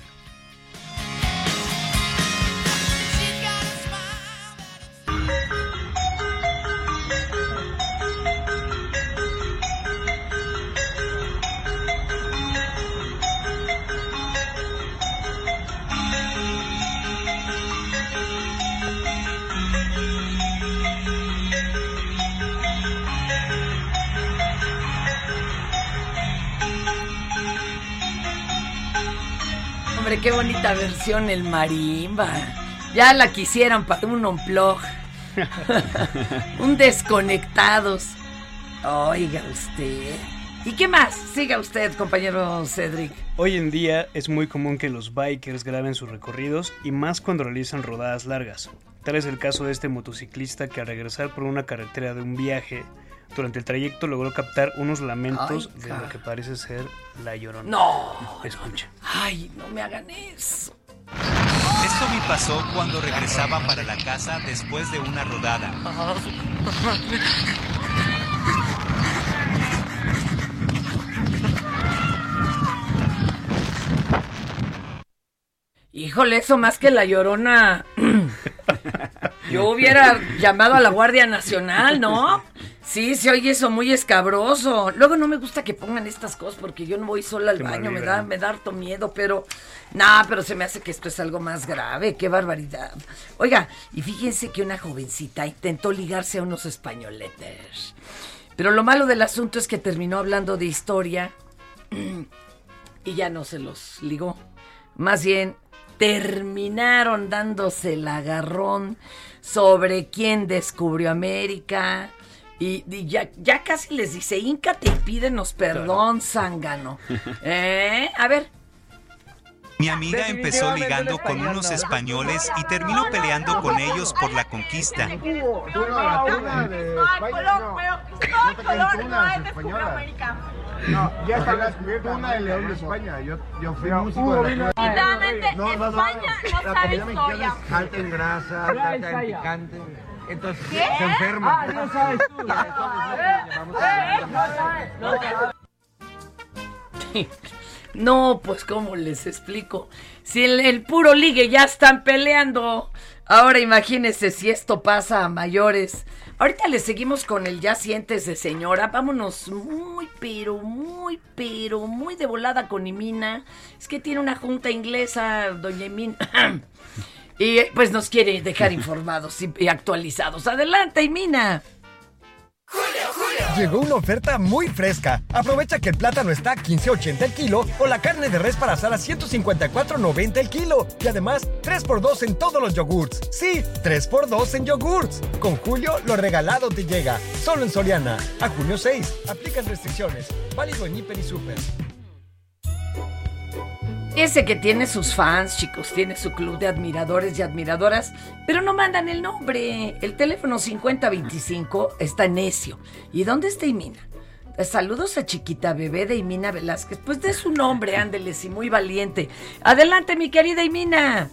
Qué bonita versión el marimba. Ya la quisieran para un unplug. [LAUGHS] un desconectados. Oiga usted. ¿Y qué más? Siga usted, compañero Cedric. Hoy en día es muy común que los bikers graben sus recorridos y más cuando realizan rodadas largas. Tal es el caso de este motociclista que al regresar por una carretera de un viaje, durante el trayecto logró captar unos lamentos Ay, de lo que parece ser la llorona. No. Escucha. Ay, no me hagan eso. Esto me pasó cuando regresaba para la casa después de una rodada. Híjole, eso más que la llorona. Yo hubiera llamado a la Guardia Nacional, ¿no? Sí, se oye eso muy escabroso. Luego no me gusta que pongan estas cosas porque yo no voy sola al baño, me da, me da harto miedo, pero. Nah, pero se me hace que esto es algo más grave, qué barbaridad. Oiga, y fíjense que una jovencita intentó ligarse a unos españoletes. Pero lo malo del asunto es que terminó hablando de historia [CLEARS THROAT] y ya no se los ligó. Más bien, terminaron dándose el agarrón sobre quién descubrió América. Y, y ya, ya casi les dice, Íncate y pídenos perdón, zángano. ¿Eh? A ver. Mi amiga empezó ligando con unos ¿no? españoles y terminó peleando con ellos por la conquista. No, ya está la tuna de León de España. Yo, yo fui músico de la No, no, no, España no sabe es alta en grasa, alta en picante. Entonces ¿Qué? se enferma. Ah, no sabes [LAUGHS] tú. No, pues cómo les explico. Si el, el puro ligue ya están peleando. Ahora imagínense si esto pasa a mayores. Ahorita le seguimos con el ya sientes de señora. Vámonos muy, pero, muy, pero, muy de volada con Imina. Es que tiene una junta inglesa, doña Imina. [CLEARS THROAT] y eh, pues nos quiere dejar [LAUGHS] informados y, y actualizados. Adelante, Imina. Llegó una oferta muy fresca. Aprovecha que el plátano está a 15.80 el kilo o la carne de res para asar a 154.90 el kilo. Y además, 3x2 en todos los yogurts. Sí, 3x2 en yogurts. Con Julio, lo regalado te llega. Solo en Soriana. A junio 6. Aplican restricciones. Válido en Hiper y Super. Ese que tiene sus fans, chicos, tiene su club de admiradores y admiradoras, pero no mandan el nombre. El teléfono 5025 está necio. ¿Y dónde está Imina? Saludos a chiquita bebé de Imina Velázquez. Pues de su nombre, [LAUGHS] ándeles y muy valiente. Adelante, mi querida Imina.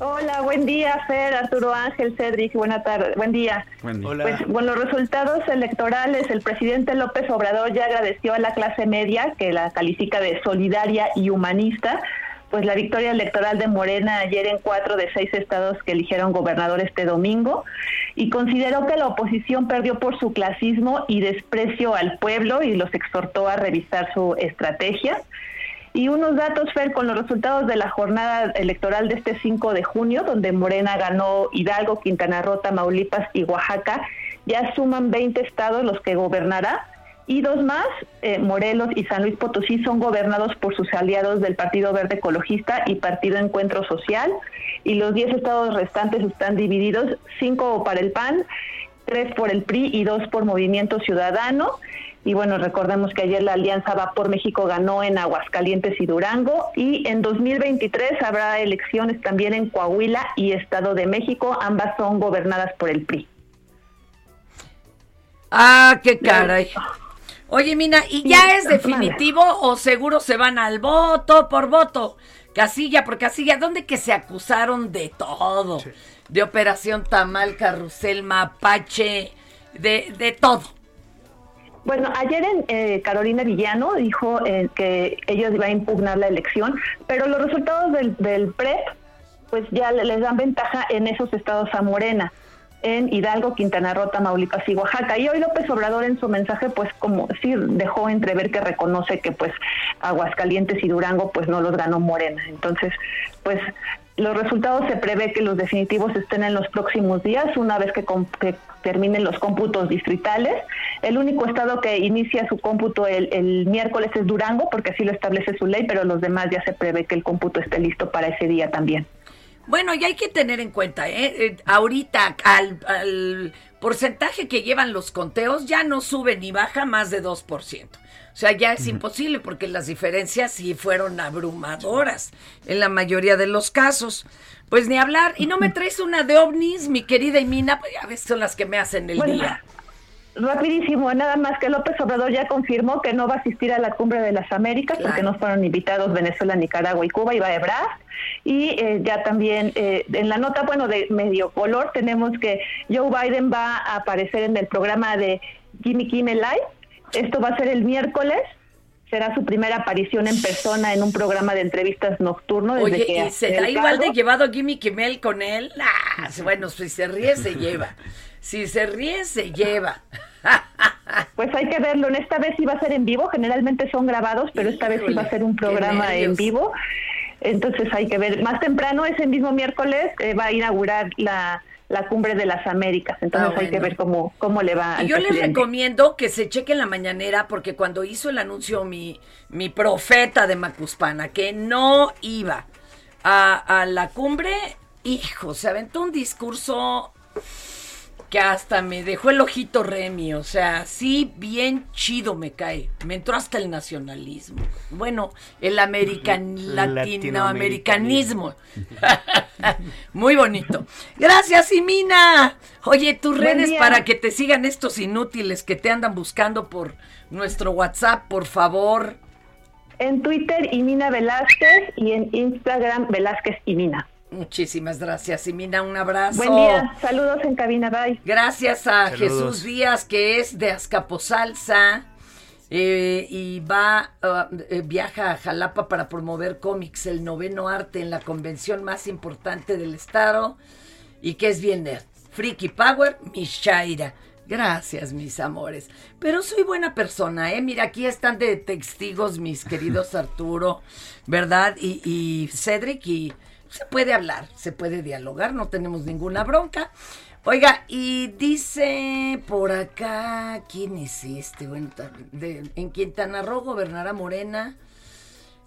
Hola, buen día, Fer, Arturo Ángel, Cedric, buena tarde, buen día. Buen día. Pues con los resultados electorales, el presidente López Obrador ya agradeció a la clase media, que la califica de solidaria y humanista, pues la victoria electoral de Morena ayer en cuatro de seis estados que eligieron gobernador este domingo, y consideró que la oposición perdió por su clasismo y desprecio al pueblo y los exhortó a revisar su estrategia. Y unos datos, Fer, con los resultados de la jornada electoral de este 5 de junio, donde Morena ganó Hidalgo, Quintana Roo, Tamaulipas y Oaxaca, ya suman 20 estados los que gobernará. Y dos más, eh, Morelos y San Luis Potosí, son gobernados por sus aliados del Partido Verde Ecologista y Partido Encuentro Social. Y los 10 estados restantes están divididos, 5 para el PAN, 3 por el PRI y 2 por Movimiento Ciudadano. Y bueno, recordemos que ayer la Alianza Va por México ganó en Aguascalientes y Durango y en 2023 habrá elecciones también en Coahuila y Estado de México, ambas son gobernadas por el PRI. Ah, qué caray. Oye, Mina, ¿y Sí, ya es definitivo o seguro se van al voto por voto? Casilla por casilla, ¿dónde que se acusaron de todo? De Operación Tamal, Carrusel, Mapache, de, de todo. Bueno, ayer en, eh, Carolina Villano dijo eh, que ellos iban a impugnar la elección, pero los resultados del, del PREP pues ya le- les dan ventaja en esos estados a Morena, en Hidalgo, Quintana Roo, Tamaulipas y Oaxaca. Y hoy López Obrador en su mensaje pues como sí dejó entrever que reconoce que pues Aguascalientes y Durango pues no los ganó Morena. Entonces, pues los resultados se prevé que los definitivos estén en los próximos días, una vez que, que terminen los cómputos distritales. El único estado que inicia su cómputo el, el miércoles es Durango, porque así lo establece su ley, pero los demás ya se prevé que el cómputo esté listo para ese día también. Bueno, y hay que tener en cuenta, ¿eh? Eh, ahorita al, al porcentaje que llevan los conteos ya no sube ni baja más de 2%. O sea, ya es imposible porque las diferencias sí fueron abrumadoras en la mayoría de los casos. Pues ni hablar. Y no me traes una de ovnis, mi querida Imina, pues ya ves, son las que me hacen el Bueno, día. Rapidísimo, nada más que López Obrador ya confirmó que no va a asistir a la cumbre de las Américas porque no fueron invitados Venezuela, Nicaragua y Cuba, y va a Ebrard. Y eh, ya también eh, en la nota, bueno, de medio color, tenemos que Joe Biden va a aparecer en el programa de Jimmy Kimmel Live. Esto va a ser el miércoles. Será su primera aparición en persona en un programa de entrevistas nocturno. Desde Oye, que ¿y se el da igual de llevado Jimmy Kimmel con él? Ah, bueno, si se ríe, se lleva. Si se ríe, se lleva. Pues hay que verlo. En esta vez va a ser en vivo. Generalmente son grabados, pero esta vez va a ser un programa en vivo. Entonces hay que ver. Más temprano, ese mismo miércoles, eh, va a inaugurar la, la cumbre de las Américas. Entonces Ah, hay que ver cómo, cómo le va. Y al yo les recomiendo que se chequen la mañanera porque cuando hizo el anuncio mi, mi profeta de Macuspana, que no iba a, a la cumbre, hijo, se aventó un discurso que hasta me dejó el ojito Remy, o sea, sí, bien chido me cae. Me entró hasta el nacionalismo. Bueno, el american, [LAUGHS] latinoamericanismo. [LAUGHS] Muy bonito. Gracias, Imina. Oye, tus Buen redes día. para que te sigan estos inútiles que te andan buscando por nuestro WhatsApp, por favor. En Twitter, Imina Velázquez, y en Instagram, Velázquez Imina. Muchísimas gracias, Imina. Un abrazo. Buen día. Saludos en cabina. Bye. Gracias a Saludos. Jesús Díaz, que es de Azcapotzalza. eh, y va, ah, eh, viaja a Jalapa para promover cómics, el noveno arte en la convención más importante del estado y que es bien nerd. Freaky Power, mi Shaira. Gracias, mis amores. Pero soy buena persona, ¿eh? Mira, aquí están de testigos mis queridos [LAUGHS] Arturo, ¿verdad? Y, y Cedric, y se puede hablar, se puede dialogar, no tenemos ninguna bronca. Oiga, y dice por acá, ¿quién es este? De- en Quintana Roo gobernará Morena.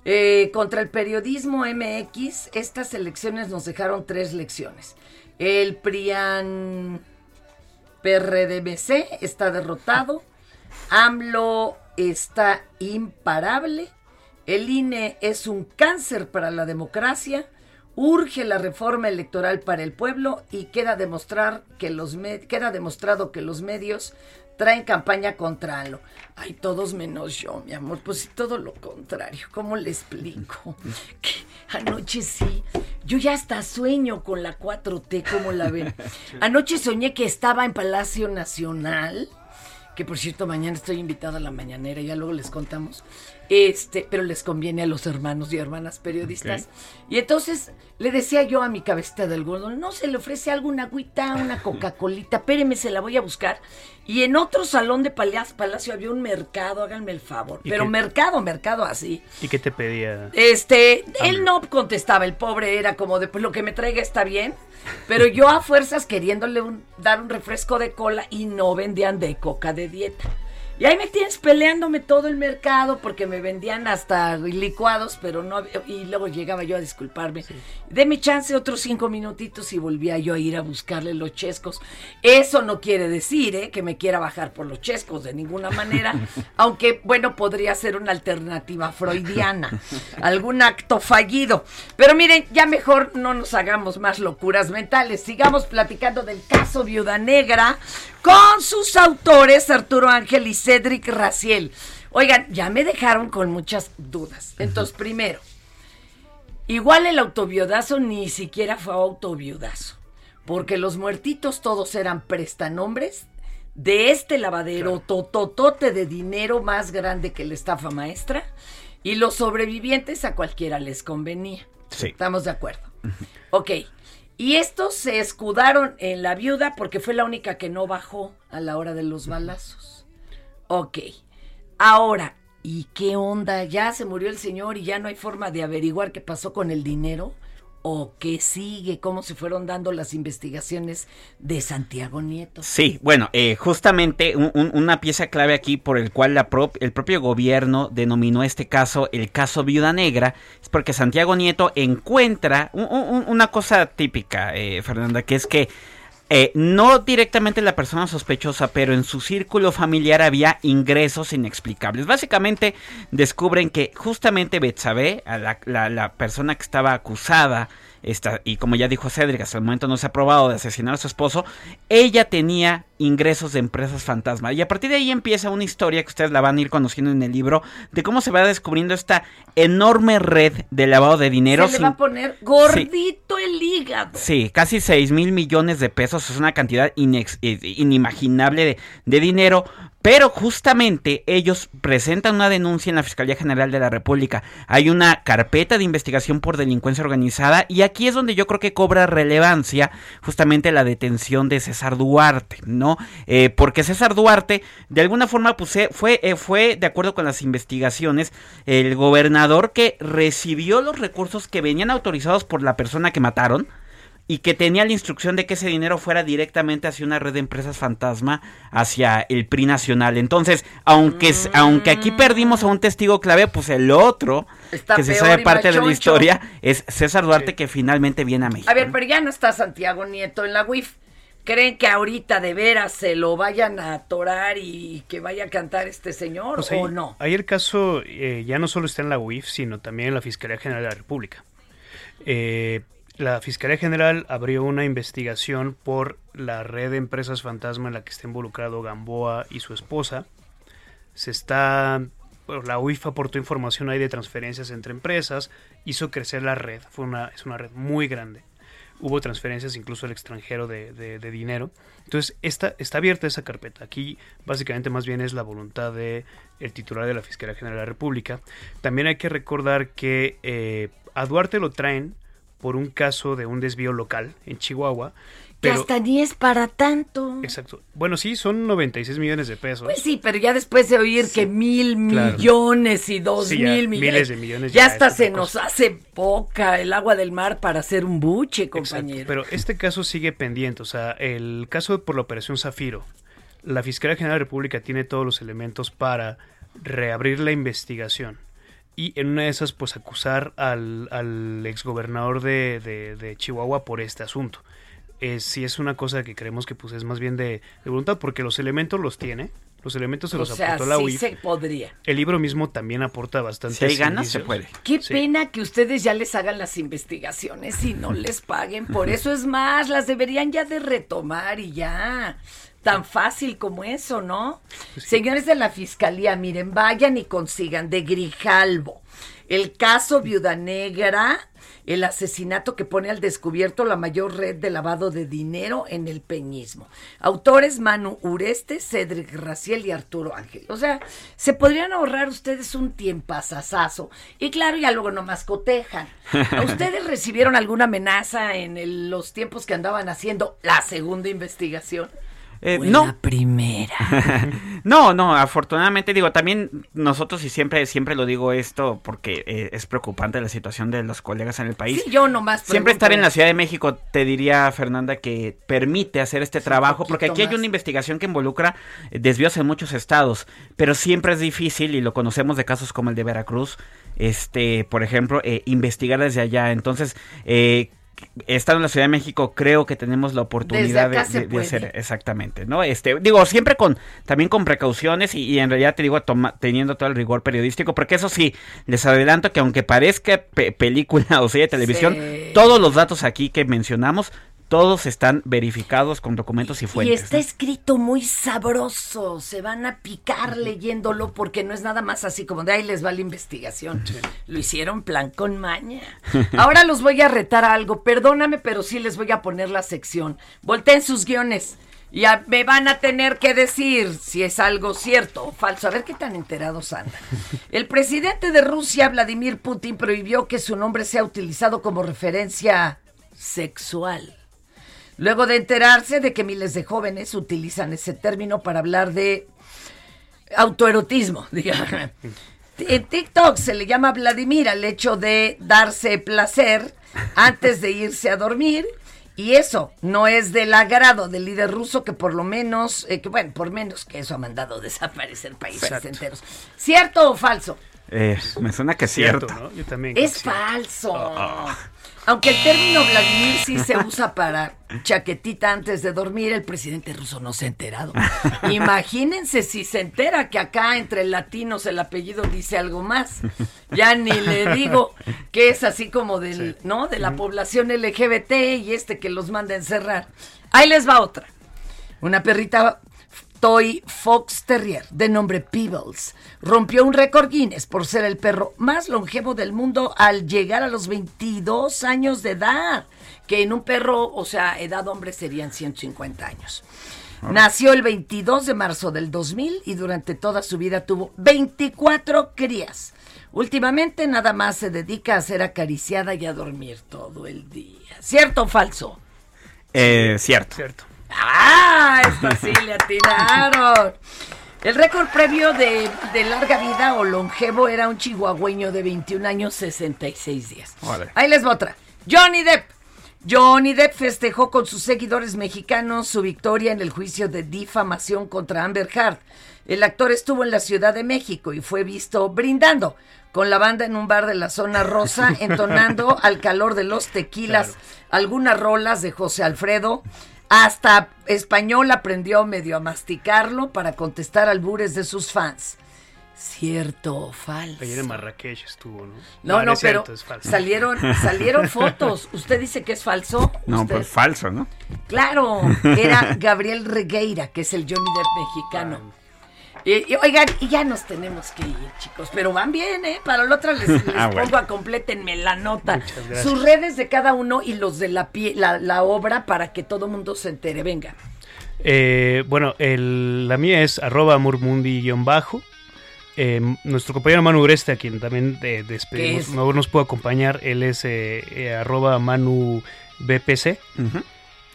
Eh, contra el periodismo MX, estas elecciones nos dejaron tres lecciones. El PRIAN PRDBC está derrotado. AMLO está imparable. El INE es un cáncer para la democracia. Urge la reforma electoral para el pueblo y queda, demostrar que los queda demostrado que los medios traen campaña contra AMLO. Ay, todos menos yo, mi amor. Pues sí, todo lo contrario. ¿Cómo le explico? [LAUGHS] Que anoche sí. Yo ya hasta sueño con la 4T, como la ven? [LAUGHS] Anoche soñé que estaba en Palacio Nacional, que por cierto mañana estoy invitada a la mañanera, ya luego les contamos. Este, pero les conviene a los hermanos y hermanas periodistas. Y entonces le decía yo a mi cabecita del gordo, no se le ofrece alguna agüita, una [LAUGHS] Coca-Colita, espéreme, se la voy a buscar. Y en otro salón de Palacio, Palacio había un mercado, háganme el favor. ¿Y Pero qué? mercado, mercado así. ¿Y qué te pedía? Este, él no contestaba, el pobre era como de, pues lo que me traiga está bien, pero yo a fuerzas queriéndole un- dar un refresco de cola y no vendían de coca de dieta. Y ahí me tienes peleándome todo el mercado porque me vendían hasta licuados, pero no había- y luego llegaba yo a disculparme. Deme chance otros cinco minutitos y volvía yo a ir a buscarle los chescos. Eso no quiere decir ¿eh? que me quiera bajar por los chescos de ninguna manera, [LAUGHS] aunque bueno, podría ser una alternativa freudiana, algún acto fallido. Pero miren, ya mejor no nos hagamos más locuras mentales, sigamos platicando del caso Viuda Negra con sus autores Arturo Ángel y Cedric Raciel. Oigan, ya me dejaron con muchas dudas. Entonces, primero, igual el autoviudazo ni siquiera fue autoviudazo, porque los muertitos todos eran prestanombres de este lavadero tototote de dinero más grande que la estafa maestra, y los sobrevivientes a cualquiera les convenía. Sí. Estamos de acuerdo. Ok. Y estos se escudaron en la viuda porque fue la única que no bajó a la hora de los balazos. Ok. Ahora, ¿y qué onda? ¿Ya se murió el señor y ya no hay forma de averiguar qué pasó con el dinero? ¿O qué sigue? ¿Cómo se fueron dando las investigaciones de Santiago Nieto? Sí, bueno, eh, justamente un- un- una pieza clave aquí por el cual la prop- el propio gobierno denominó este caso el caso Viuda Negra es porque Santiago Nieto encuentra un- una cosa típica, eh, Fernanda, que es que eh, no directamente la persona sospechosa, pero en su círculo familiar había ingresos inexplicables. Básicamente descubren que justamente Betsabe, la, la- la persona que estaba acusada, esta, y como ya dijo Cedric, hasta el momento no se ha probado de asesinar a su esposo, ella tenía ingresos de empresas fantasma. Y a partir de ahí empieza una historia que ustedes la van a ir conociendo en el libro de cómo se va descubriendo esta enorme red de lavado de dinero. Se le va a poner gordito el hígado. Sí, casi 6 mil millones de pesos. Es una cantidad inex- eh, inimaginable de, de dinero. Pero justamente ellos presentan una denuncia en la Fiscalía General de la República. Hay una carpeta de investigación por delincuencia organizada y aquí es donde yo creo que cobra relevancia justamente la detención de César Duarte, ¿no? Eh, porque César Duarte, de alguna forma, pues eh, fue, eh, fue, de acuerdo con las investigaciones, el gobernador que recibió los recursos que venían autorizados por la persona que mataron y que tenía la instrucción de que ese dinero fuera directamente hacia una red de empresas fantasma, hacia el PRI nacional. Entonces, aunque, s- aunque aquí perdimos a un testigo clave, pues el otro, Está que se sabe parte de la historia, es César Duarte, que finalmente viene a México. A ver, pero ya no está Santiago Nieto en la WIF. ¿Creen que ahorita de veras se lo vayan a atorar y que vaya a cantar este señor Pues o no? Ahí el caso eh, ya no solo está en la UIF, sino también en la Fiscalía General de la República. Eh, la Fiscalía General abrió una investigación por la red de empresas fantasma en la que está involucrado Gamboa y su esposa. Se está. bueno, la UIF aportó información ahí de transferencias entre empresas, hizo crecer la red, fue una, es una red muy grande. Hubo transferencias incluso al extranjero de, de- dinero. Entonces, está, está abierta esa carpeta. Aquí básicamente más bien es la voluntad de el titular de la Fiscalía General de la República. También hay que recordar que eh, a Duarte lo traen por un caso de un desvío local en Chihuahua. Pero, hasta ni es para tanto. Exacto. Bueno, sí, son 96 millones de pesos. Pues sí, pero ya después de oír que mil Claro. millones y dos Sí, mil millones. miles de millones Ya ya hasta se nos cosa. hace poca el agua del mar para hacer un buche, Exacto, compañero. Pero este caso sigue pendiente. O sea, el caso por la Operación Zafiro. La Fiscalía General de la República tiene todos los elementos para reabrir la investigación. Y en una de esas, pues acusar al, al exgobernador de, de, de Chihuahua por este asunto. Eh, sí es una cosa que creemos que pues es más bien de, de voluntad, porque los elementos los tiene. Los elementos se o los sea, aportó la sí UIF. se podría. El libro mismo también aporta bastante. Si hay ganas, se puede. Qué pena que ustedes ya les hagan las investigaciones y no les paguen. Por eso es más, las deberían ya de retomar y ya. Tan fácil como eso, ¿no? Señores de la fiscalía, miren, vayan y consigan de Grijalvo el caso Viuda Negra, el asesinato que pone al descubierto la mayor red de lavado de dinero en el peñismo. Autores Manu Ureste, Cedric Raciel y Arturo Ángel. O sea, se podrían ahorrar ustedes un tiempazazazo. Y claro, ya luego nomás cotejan. ¿A ¿Ustedes recibieron alguna amenaza en los tiempos que andaban haciendo la segunda investigación? Eh, ¿O en no. la primera. [LAUGHS] no, no, afortunadamente digo, también nosotros y siempre, siempre lo digo esto porque eh, es preocupante la situación de los colegas en el país. Sí, yo nomás Siempre estar en la. Ciudad de México, te diría Fernanda, que permite hacer este trabajo, porque aquí hay una investigación que involucra eh, desvíos en muchos estados, pero siempre es difícil, y lo conocemos de casos como el de Veracruz, este, por ejemplo, eh, investigar desde allá. Entonces, eh, estando en la Ciudad de México, creo que tenemos la oportunidad de, hacer exactamente, ¿no? Este, digo, siempre con, también con precauciones y, y en realidad te digo, toma- teniendo todo el rigor periodístico, porque eso sí, les adelanto que aunque parezca pe- película [LAUGHS] o serie de televisión, Sí. todos los datos aquí que mencionamos, todos están verificados con documentos y Y fuentes. está ¿no? escrito muy sabroso, se van a picar leyéndolo porque no es nada más así como de ahí les va la investigación. Lo hicieron plan con maña. [LAUGHS] Ahora los voy a retar a algo, perdóname, pero sí les voy a poner la sección. Volteen sus guiones. Ya me van a tener que decir si es algo cierto o falso. A ver qué tan enterados andan. [LAUGHS] El presidente de Rusia, Vladimir Putin, prohibió que su nombre sea utilizado como referencia sexual. Luego de enterarse de que miles de jóvenes utilizan ese término para hablar de autoerotismo, [LAUGHS] digamos. En TikTok se le llama Vladimir al hecho de darse placer antes de irse a dormir. Y eso no es del agrado del líder ruso que por lo menos, eh, que bueno, por menos que eso ha mandado [LAUGHS] desaparecer países Exacto. enteros. ¿Cierto o falso? Eh, me suena que es cierto. ¿no? Yo también. Es falso. Aunque el término Vladimir sí se usa para chaquetita antes de dormir, el presidente ruso no se ha enterado. Imagínense si se entera que acá entre latinos el apellido dice algo más. Ya ni le digo que es así como del, ¿no? De la población LGBT y este que los manda a encerrar. Ahí les va otra. Una perrita Toy Fox Terrier de nombre Peebles rompió un récord Guinness por ser el perro más longevo del mundo al llegar a los 22 años de edad, que en un perro, o sea, edad hombre serían 150 años. Nació el 22 de marzo del 2000 y durante toda su vida tuvo 24 crías. Últimamente nada más se dedica a ser acariciada y a dormir todo el día. ¿Cierto o falso? Eh, cierto. Cierto. ¡Ah! Esta sí le atinaron. El récord previo de, de larga vida o longevo era un chihuahueño de 21 años 66 días. Ahí les va otra. Johnny Depp. Johnny Depp festejó con sus seguidores mexicanos su victoria en el juicio de difamación contra Amber Heard. El actor estuvo en la Ciudad de México y fue visto brindando con la banda en un bar de la zona rosa, [LAUGHS] entonando al calor de los tequilas algunas rolas de José Alfredo. Hasta español aprendió medio a masticarlo para contestar albures de sus fans. ¿Cierto o falso? Ayer en Marrakech estuvo, ¿no? No, no, pero cierto, es falso. salieron, [LAUGHS] salieron fotos. ¿Usted dice que es falso? No, ¿Usted? pues falso, ¿no? Claro, era Gabriel Regueira, que es el Johnny Depp mexicano. Y, y, oigan, y ya nos tenemos que ir, chicos, pero van bien, ¿eh? Para la otra les, [LAUGHS] les Ah, bueno. pongo a completenme la nota. Sus redes de cada uno y los de la, pie- la, la obra para que todo mundo se entere. Venga. Eh, bueno, el- la mía es arroba murmundi-bajo. Eh, nuestro compañero Manu Ureste, a quien también eh, ¿Qué despedimos, es? no nos pudo acompañar, él es eh, eh, arroba Manu BPC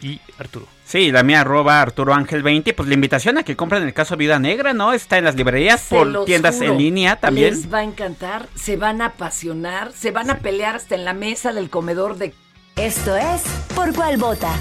y Arturo. Sí, la mía arroba Arturo Ángel 20. Pues la invitación a que compren el caso Vida Negra, ¿no? Está en las librerías, Se por tiendas juro, en línea también. Les va a encantar, se van a apasionar, se van a pelear hasta en la mesa del comedor de... Esto es Por Cuál Vota.